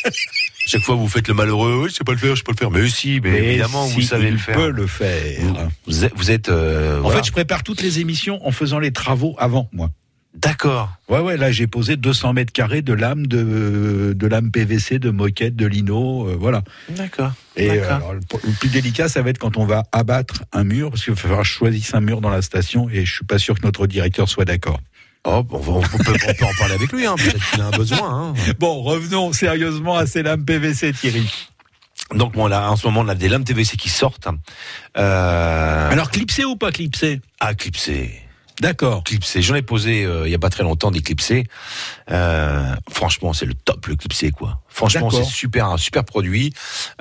Speaker 3: Chaque fois, vous faites le malheureux. Oui, je sais pas le faire, je sais pas le faire. Mais si, mais,
Speaker 2: Mais
Speaker 3: évidemment, vous savez le faire.
Speaker 2: peut le faire.
Speaker 3: Vous, vous êtes, vous êtes, euh,
Speaker 2: En
Speaker 3: voilà.
Speaker 2: fait, je prépare toutes les émissions en faisant les travaux avant, moi.
Speaker 3: D'accord.
Speaker 2: Ouais, ouais, là, j'ai posé 200 mètres carrés de lames, de, de lames PVC, de moquettes, de lino, euh, voilà.
Speaker 3: D'accord.
Speaker 2: Et euh, alors, le, le plus délicat, ça va être quand on va abattre un mur, parce qu'il va falloir que je choisisse un mur dans la station, et je suis pas sûr que notre directeur soit d'accord.
Speaker 3: Oh, on, va- on peut, on peut en parler avec lui. Hein. Peut-être qu'il a un besoin. Hein.
Speaker 2: Bon, revenons sérieusement à ces lames PVC, Thierry.
Speaker 3: Donc, bon, là, en ce moment, on a des lames TVC qui sortent. Euh,
Speaker 2: Alors, clipsé ou pas clipsé?
Speaker 3: À clipser.
Speaker 2: D'accord.
Speaker 3: Clipsé. J'en ai posé euh, il y a pas très longtemps des clipsés. Euh, franchement, c'est le top le clipsé quoi. Franchement, c'est super un super produit.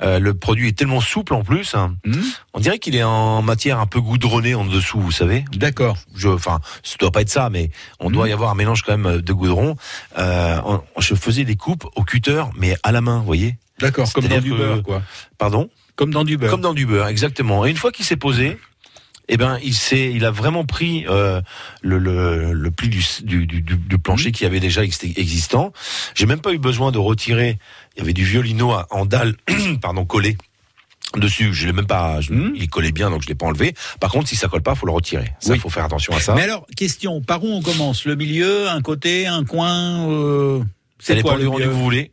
Speaker 3: Euh, le produit est tellement souple en plus. hein.
Speaker 2: Hmm
Speaker 3: On dirait qu'il est en matière un peu goudronnée en dessous, vous savez.
Speaker 2: D'accord.
Speaker 3: Je, enfin, ça doit pas être ça, mais on doit y avoir un mélange quand même de goudron. Euh, on- je faisais des coupes au cutter, mais à la main, vous voyez.
Speaker 2: D'accord, comme dans du beurre, quoi.
Speaker 3: Pardon?
Speaker 2: Comme dans du beurre.
Speaker 3: Comme dans du beurre, exactement. Et une fois qu'il s'est posé, eh ben, il s'est, il a vraiment pris euh, le, le, le pli du, du, du, du plancher qui avait déjà ex- existant. J'ai même pas eu besoin de retirer. Il y avait du violino en dalle, pardon, collé dessus. Je l'ai même pas. je-
Speaker 2: Mhm.
Speaker 3: Il collait bien, donc je l'ai pas enlevé. Par contre, si ça colle pas, faut le retirer. Ça,
Speaker 2: Oui.
Speaker 3: faut faire attention à ça.
Speaker 2: Mais alors, question, par où on commence? Le milieu, un côté, un coin euh, C'est quoi le
Speaker 3: rendu que vous voulez.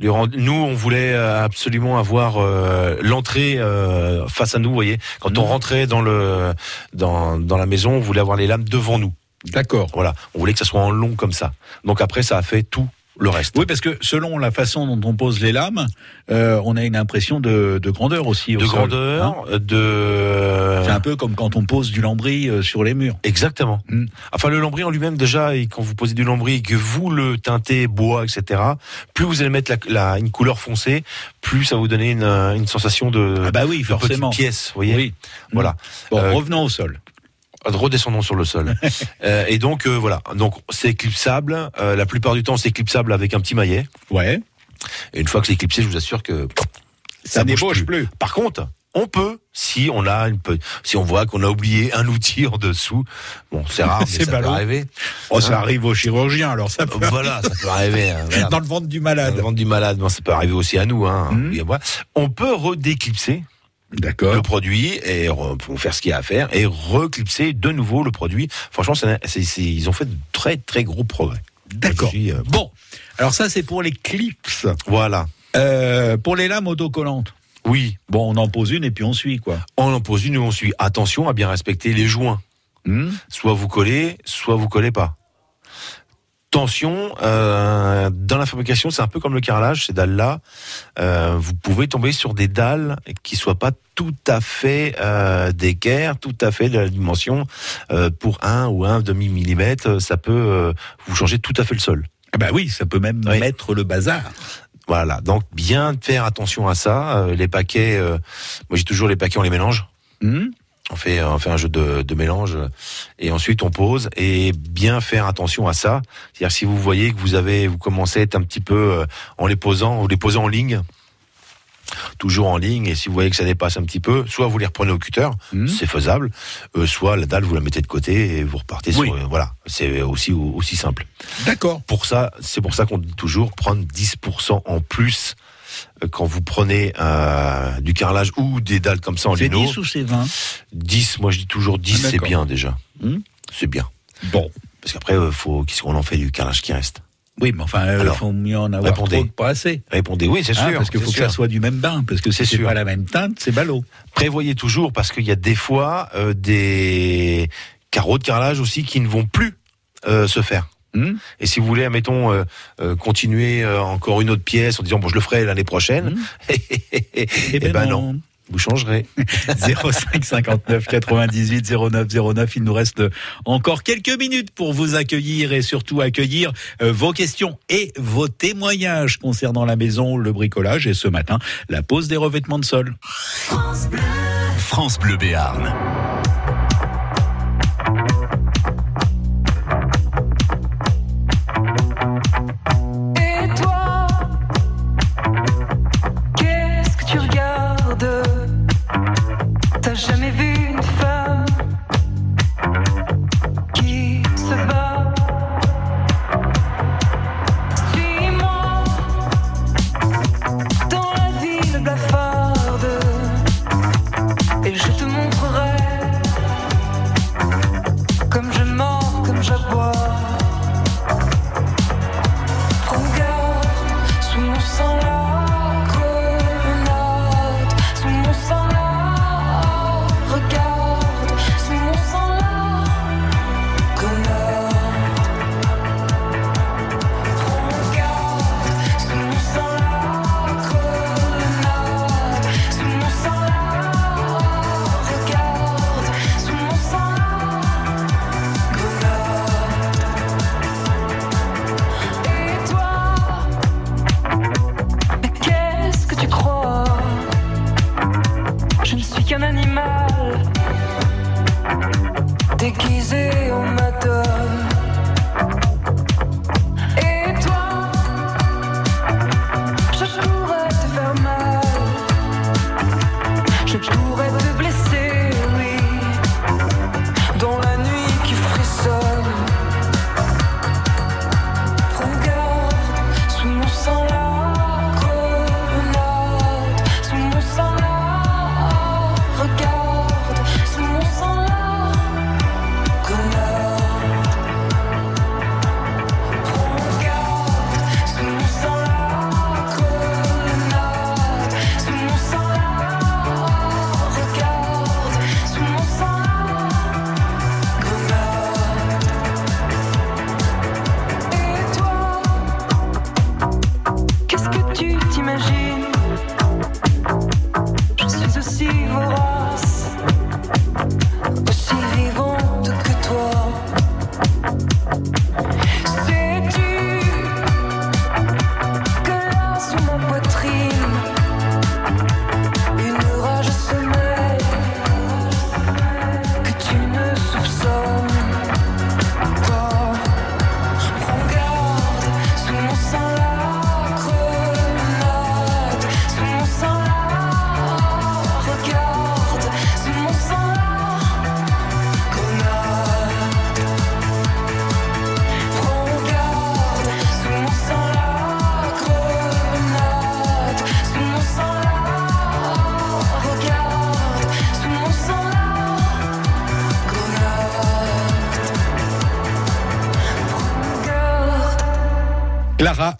Speaker 3: Nous, on voulait euh, absolument avoir euh, l'entrée euh, face à nous. Vous voyez, quand on
Speaker 2: Mhm.
Speaker 3: rentrait dans le dans, dans la maison, on voulait avoir les lames devant nous.
Speaker 2: D'accord.
Speaker 3: Voilà, on voulait que ça soit en long comme ça. Donc après, ça a fait tout le reste.
Speaker 2: Oui, parce que selon la façon dont on pose les lames, euh, on a une impression de, de grandeur aussi. au
Speaker 3: de
Speaker 2: sol,
Speaker 3: grandeur,
Speaker 2: hein.
Speaker 3: de
Speaker 2: C'est un peu comme quand on pose du lambris euh, sur les murs.
Speaker 3: exactement.
Speaker 2: Mm.
Speaker 3: Enfin, le lambris en lui-même déjà, et quand vous posez du lambris et que vous le teintez bois, etc. Plus vous allez mettre la, la- une couleur foncée, plus ça va vous donner une, une sensation de,
Speaker 2: Ah bah oui,
Speaker 3: de
Speaker 2: forcément.
Speaker 3: petite pièce. Vous voyez.
Speaker 2: Oui.
Speaker 3: Voilà.
Speaker 2: Bon,
Speaker 3: Euh,
Speaker 2: revenons au sol.
Speaker 3: Redescendons sur le sol. Euh, et donc euh, voilà, donc c'est éclipsable. Euh, la plupart du temps, c'est éclipsable avec un petit maillet.
Speaker 2: Ouais.
Speaker 3: Et une fois que c'est éclipsé, je vous assure que
Speaker 2: Ça,
Speaker 3: bouge
Speaker 2: n'ébauche plus.
Speaker 3: Par contre, on peut, si on a une si on voit qu'on a oublié un outil en dessous. Bon, c'est rare, mais ça peut arriver.
Speaker 2: Oh, ça
Speaker 3: Hein
Speaker 2: arrive au chirurgien, alors ça peut
Speaker 3: Voilà, ça peut arriver. hein, voilà.
Speaker 2: dans le ventre du
Speaker 3: Dans
Speaker 2: malade.
Speaker 3: le ventre du malade, ça peut arriver aussi à nous. Hein. Voilà. On peut redéclipser le
Speaker 2: D'accord.
Speaker 3: produit et pour faire ce qu'il y a à faire et reclipser de nouveau le produit. Franchement, c'est- ils ont fait de très très gros progrès.
Speaker 2: D'accord.
Speaker 3: Suis, euh,
Speaker 2: Bon, alors ça c'est pour les clips.
Speaker 3: Voilà.
Speaker 2: Euh, pour les lames autocollantes.
Speaker 3: Oui,
Speaker 2: Bon, on en pose une et puis on suit quoi.
Speaker 3: on en pose une et on suit. Attention à bien respecter les joints.
Speaker 2: Hmm
Speaker 3: Soit vous collez, soit vous collez pas. Tension, euh, dans la fabrication, c'est un peu comme le carrelage, ces dalles-là. Euh, vous pouvez tomber sur des dalles qui soient pas tout à fait euh, d'équerre, tout à fait de la dimension. Euh, pour un ou un demi millimètre, ça peut euh, vous changer tout à fait le sol.
Speaker 2: Ah bah oui, ça peut même
Speaker 3: Oui.
Speaker 2: mettre le bazar.
Speaker 3: Voilà, donc bien faire attention à ça. Euh, les paquets, euh, moi j'ai toujours les paquets, on les mélange.
Speaker 2: Hmm
Speaker 3: On fait, on fait un jeu de, de mélange euh, et ensuite on pose et bien faire attention à ça. C'est-à-dire si vous voyez que vous avez, vous commencez à être un petit peu euh, en les posant, vous les posez en ligne, toujours en ligne et si vous voyez que ça dépasse un petit peu, soit vous les reprenez au cutter,
Speaker 2: Mhm.
Speaker 3: c'est faisable, euh, soit la dalle vous la mettez de côté et vous repartez
Speaker 2: Oui.
Speaker 3: sur, euh, voilà, c'est aussi aussi simple.
Speaker 2: D'accord.
Speaker 3: Pour ça, c'est pour ça qu'on dit toujours prendre 10% en plus euh, quand vous prenez euh, du carrelage ou des dalles comme ça en
Speaker 2: C'est
Speaker 3: lino.
Speaker 2: 10 ou c'est 20
Speaker 3: 10, moi je dis toujours 10,
Speaker 2: Ah,
Speaker 3: c'est bien déjà.
Speaker 2: Hmm.
Speaker 3: C'est bien.
Speaker 2: Bon.
Speaker 3: Parce qu'après, euh, faut qu'est-ce qu'on en fait du carrelage qui reste?
Speaker 2: Oui, mais enfin, il
Speaker 3: Alors,
Speaker 2: faut mieux en avoir
Speaker 3: répondez.
Speaker 2: trop que pas assez.
Speaker 3: Répondez oui, c'est
Speaker 2: Hein,
Speaker 3: sûr.
Speaker 2: parce qu'il
Speaker 3: c'est
Speaker 2: faut que ça soit du même bain, parce que si
Speaker 3: C'est
Speaker 2: c'est
Speaker 3: sûr.
Speaker 2: pas la même teinte, c'est ballot.
Speaker 3: Prévoyez toujours parce qu'il y a des fois euh, des carreaux de carrelage aussi qui ne vont plus euh, se faire.
Speaker 2: Hmm
Speaker 3: Et si vous voulez, admettons, euh, euh, continuer euh, encore une autre pièce en disant bon, je le ferai l'année prochaine,
Speaker 2: Eh
Speaker 3: eh ben non, vous changerez.
Speaker 2: 05 59 98 09 09. Il nous reste encore quelques minutes pour vous accueillir et surtout accueillir vos questions et vos témoignages concernant la maison, le bricolage et ce matin, la pose des revêtements de sol.
Speaker 1: France Bleu Béarn.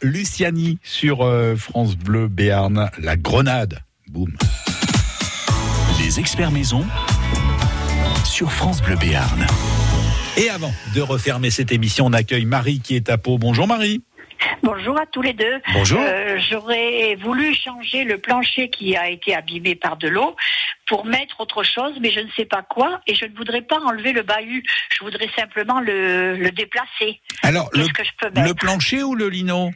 Speaker 2: Luciani sur euh, France Bleu Béarn, la grenade. Boum.
Speaker 1: Les experts maison sur France Bleu Béarn.
Speaker 2: Et avant de refermer cette émission, on accueille Marie qui est à Pau. Bonjour Marie.
Speaker 12: Bonjour à tous les deux.
Speaker 3: Bonjour.
Speaker 12: Euh, J'aurais voulu changer le plancher qui a été abîmé par de l'eau pour mettre autre chose, mais je ne sais pas quoi, et je ne voudrais pas enlever le bahut. Je voudrais simplement le, le déplacer.
Speaker 2: Alors, le,
Speaker 12: Qu'est-ce que je peux mettre?
Speaker 2: le plancher ou le lino?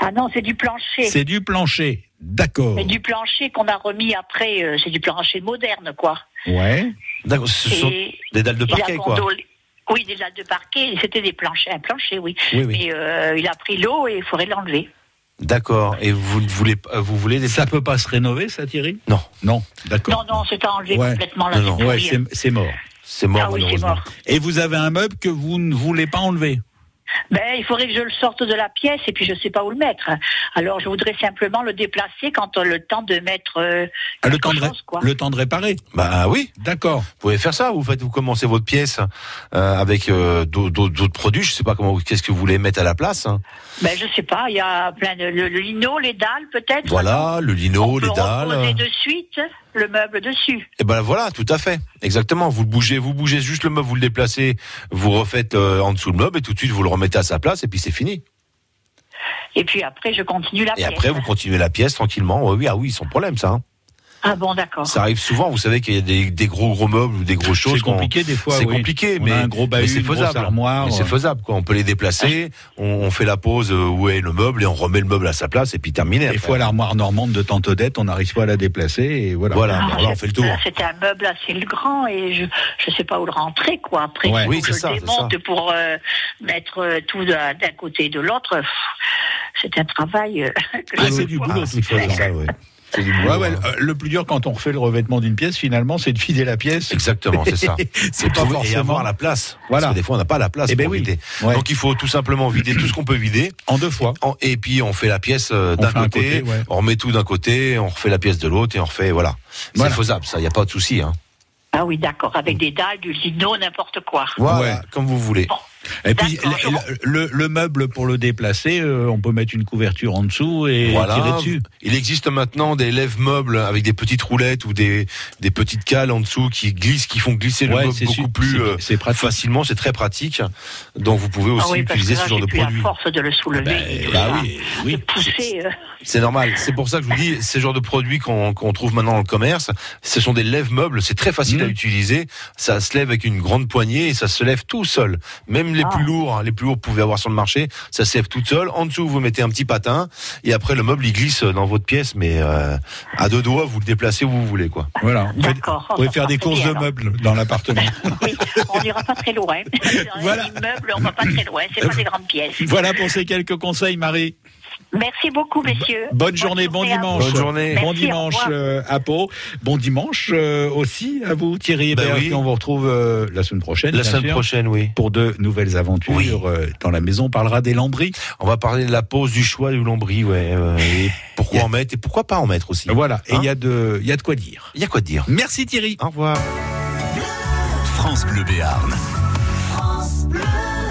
Speaker 12: Ah non, c'est du plancher.
Speaker 2: C'est du plancher. D'accord.
Speaker 12: Mais du plancher qu'on a remis après, euh, c'est du plancher moderne, quoi.
Speaker 2: Ouais.
Speaker 3: D'accord, ce sont
Speaker 12: Et
Speaker 3: des dalles de parquet, quoi.
Speaker 12: Oui, des dalles de parquet, c'était des planchers, un plancher, oui.
Speaker 3: Oui, oui.
Speaker 12: Mais euh, il a pris l'eau et il faudrait l'enlever.
Speaker 3: D'accord. Et vous ne voulez, pas- vous voulez des
Speaker 2: Ça peut pas se rénover, ça, Thierry?
Speaker 3: Non,
Speaker 2: Non. D'accord.
Speaker 12: Non, non, c'est à enlever
Speaker 2: Ouais.
Speaker 12: complètement là.
Speaker 3: Non, non.
Speaker 12: c'est
Speaker 2: Ouais, c'est c'est mort.
Speaker 3: c'est mort
Speaker 12: Ah oui, c'est mort.
Speaker 2: Et vous avez un meuble que vous ne voulez pas enlever?
Speaker 12: Ben, il faudrait que je le sorte de la pièce et puis je sais pas où le mettre. Alors, je voudrais simplement le déplacer quand on a le temps de mettre euh,
Speaker 2: Ah, le temps, de ré-
Speaker 12: chose, quoi.
Speaker 2: le temps de réparer
Speaker 3: Bah oui,
Speaker 2: D'accord.
Speaker 3: vous pouvez faire ça. Vous faites, vous commencez votre pièce euh, avec euh, d'autres produits. Je sais pas comment, qu'est-ce que vous voulez mettre à la place. hein.
Speaker 12: Ben, je sais pas, il y a plein de le, le lino, les dalles peut-être.
Speaker 3: Voilà, le lino,
Speaker 12: On peut
Speaker 3: les dalles.
Speaker 12: reposer de suite le meuble dessus.
Speaker 3: Et ben voilà, tout à fait, exactement. Vous le bougez, vous bougez juste le meuble, vous le déplacez, vous refaites euh, en dessous le meuble et tout de suite vous le remettez à sa place et puis c'est fini.
Speaker 12: Et puis après, je continue la
Speaker 3: Et
Speaker 12: pièce.
Speaker 3: après vous continuez la pièce tranquillement. Oui, oui, ah oui, sans problème ça. hein.
Speaker 12: Ah bon, d'accord.
Speaker 3: Ça arrive souvent. Vous savez qu'il y a des, des gros gros meubles ou des grosses choses.
Speaker 2: C'est compliqué des fois.
Speaker 3: C'est
Speaker 2: oui.
Speaker 3: compliqué,
Speaker 2: On
Speaker 3: mais,
Speaker 2: un gros bahut,
Speaker 3: mais c'est faisable.
Speaker 2: armoire.
Speaker 3: Mais c'est faisable, quoi. On peut les déplacer, on, on fait la pause euh, où est le meuble et on remet le meuble à sa place et puis terminé.
Speaker 2: Des fois, l'armoire normande de Tante Odette, on n'arrive pas à la déplacer et voilà.
Speaker 3: Voilà,
Speaker 12: Ah,
Speaker 3: là on fait le tour.
Speaker 12: C'était un meuble assez grand et je je sais pas où le rentrer quoi. Après,
Speaker 2: Ouais.
Speaker 3: Oui,
Speaker 12: je
Speaker 3: ça,
Speaker 12: le démonte
Speaker 3: ça.
Speaker 12: pour euh, mettre euh, tout d'un côté et de l'autre. C'est un travail. euh, que
Speaker 2: Ah, c'est du boulot,
Speaker 12: pas
Speaker 3: ouais.
Speaker 2: Ouais, euh, le plus dur quand on refait le revêtement d'une pièce, finalement, c'est de vider la pièce.
Speaker 3: Exactement, c'est ça.
Speaker 2: c'est pas
Speaker 3: trouver-
Speaker 2: forcément
Speaker 3: et avoir la place.
Speaker 2: Voilà.
Speaker 3: Parce que des fois, on n'a pas la place
Speaker 2: Eh ben
Speaker 3: pour
Speaker 2: oui.
Speaker 3: vider.
Speaker 2: Ouais.
Speaker 3: Donc, il faut tout simplement vider tout ce qu'on peut vider.
Speaker 2: en deux fois.
Speaker 3: En- Et puis, on fait la pièce euh, d'un côté,
Speaker 2: côté, ouais.
Speaker 3: on remet tout d'un côté, on refait la pièce de l'autre et on refait, voilà. C'est
Speaker 2: Voilà.
Speaker 3: faisable, ça, il n'y a pas de souci. Hein.
Speaker 12: Ah oui, d'accord. Avec des dalles, du lino, n'importe quoi.
Speaker 3: Voilà,
Speaker 2: Ouais.
Speaker 3: comme vous voulez.
Speaker 12: Bon.
Speaker 2: Et puis le, le- le meuble pour le déplacer, euh, on peut mettre une couverture en dessous et
Speaker 3: Voilà.
Speaker 2: tirer dessus.
Speaker 3: Il existe maintenant des lève-meubles avec des petites roulettes ou des, des petites cales en dessous qui glissent, qui font glisser le
Speaker 2: Ouais,
Speaker 3: meuble beaucoup
Speaker 2: su-
Speaker 3: plus
Speaker 2: c'est-
Speaker 3: euh, facilement. C'est très pratique. Donc vous pouvez aussi
Speaker 12: ah oui, que
Speaker 3: utiliser
Speaker 12: là,
Speaker 3: ce genre de produit.
Speaker 12: la force de le soulever.
Speaker 2: Ben,
Speaker 12: et tout
Speaker 2: bah
Speaker 12: ça.
Speaker 2: oui,
Speaker 12: De
Speaker 2: oui.
Speaker 12: pousser.
Speaker 3: C'est normal. C'est pour ça que je vous dis, ces genres de produits qu'on qu'on trouve maintenant dans le commerce, ce sont des lève-meubles. C'est très facile
Speaker 2: Mmh.
Speaker 3: à utiliser. Ça se lève avec une grande poignée et ça se lève tout seul. Même les
Speaker 12: Ah.
Speaker 3: plus lourds, hein, les plus lourds que vous pouvez avoir sur le marché, ça se lève tout seul. En dessous, vous mettez un petit patin et après le meuble il glisse dans votre pièce, mais euh, à deux doigts, vous le déplacez où vous voulez, quoi.
Speaker 2: Voilà. Vous faites-
Speaker 12: D'accord.
Speaker 2: vous pouvez faire des courses de meubles dans l'appartement.
Speaker 12: Oui, on n'ira pas très loin. Dans
Speaker 2: Voilà.
Speaker 12: les immeubles, on va pas très loin. C'est pas des grandes pièces.
Speaker 2: voilà pour ces quelques conseils, Marie.
Speaker 12: Merci beaucoup, messieurs.
Speaker 2: Bonne journée, bon dimanche.
Speaker 3: Bonne journée.
Speaker 2: Bon
Speaker 12: Merci,
Speaker 2: dimanche euh, à Pau. Bon dimanche euh, aussi à vous, Thierry
Speaker 3: Ben oui.
Speaker 2: On vous retrouve euh, la semaine prochaine.
Speaker 3: La semaine
Speaker 2: sûr,
Speaker 3: prochaine, oui.
Speaker 2: Pour de nouvelles aventures
Speaker 3: Oui.
Speaker 2: dans la maison. On parlera des lambris.
Speaker 3: On va parler de la pose du choix du lambris, ouais. euh, et pourquoi en mettre et pourquoi pas en mettre aussi.
Speaker 2: Voilà. Et
Speaker 3: Hein
Speaker 2: il y, a de- il y a de quoi dire.
Speaker 3: Il y a quoi dire.
Speaker 2: Merci Thierry.
Speaker 3: Au revoir.
Speaker 1: France Bleu Béarn.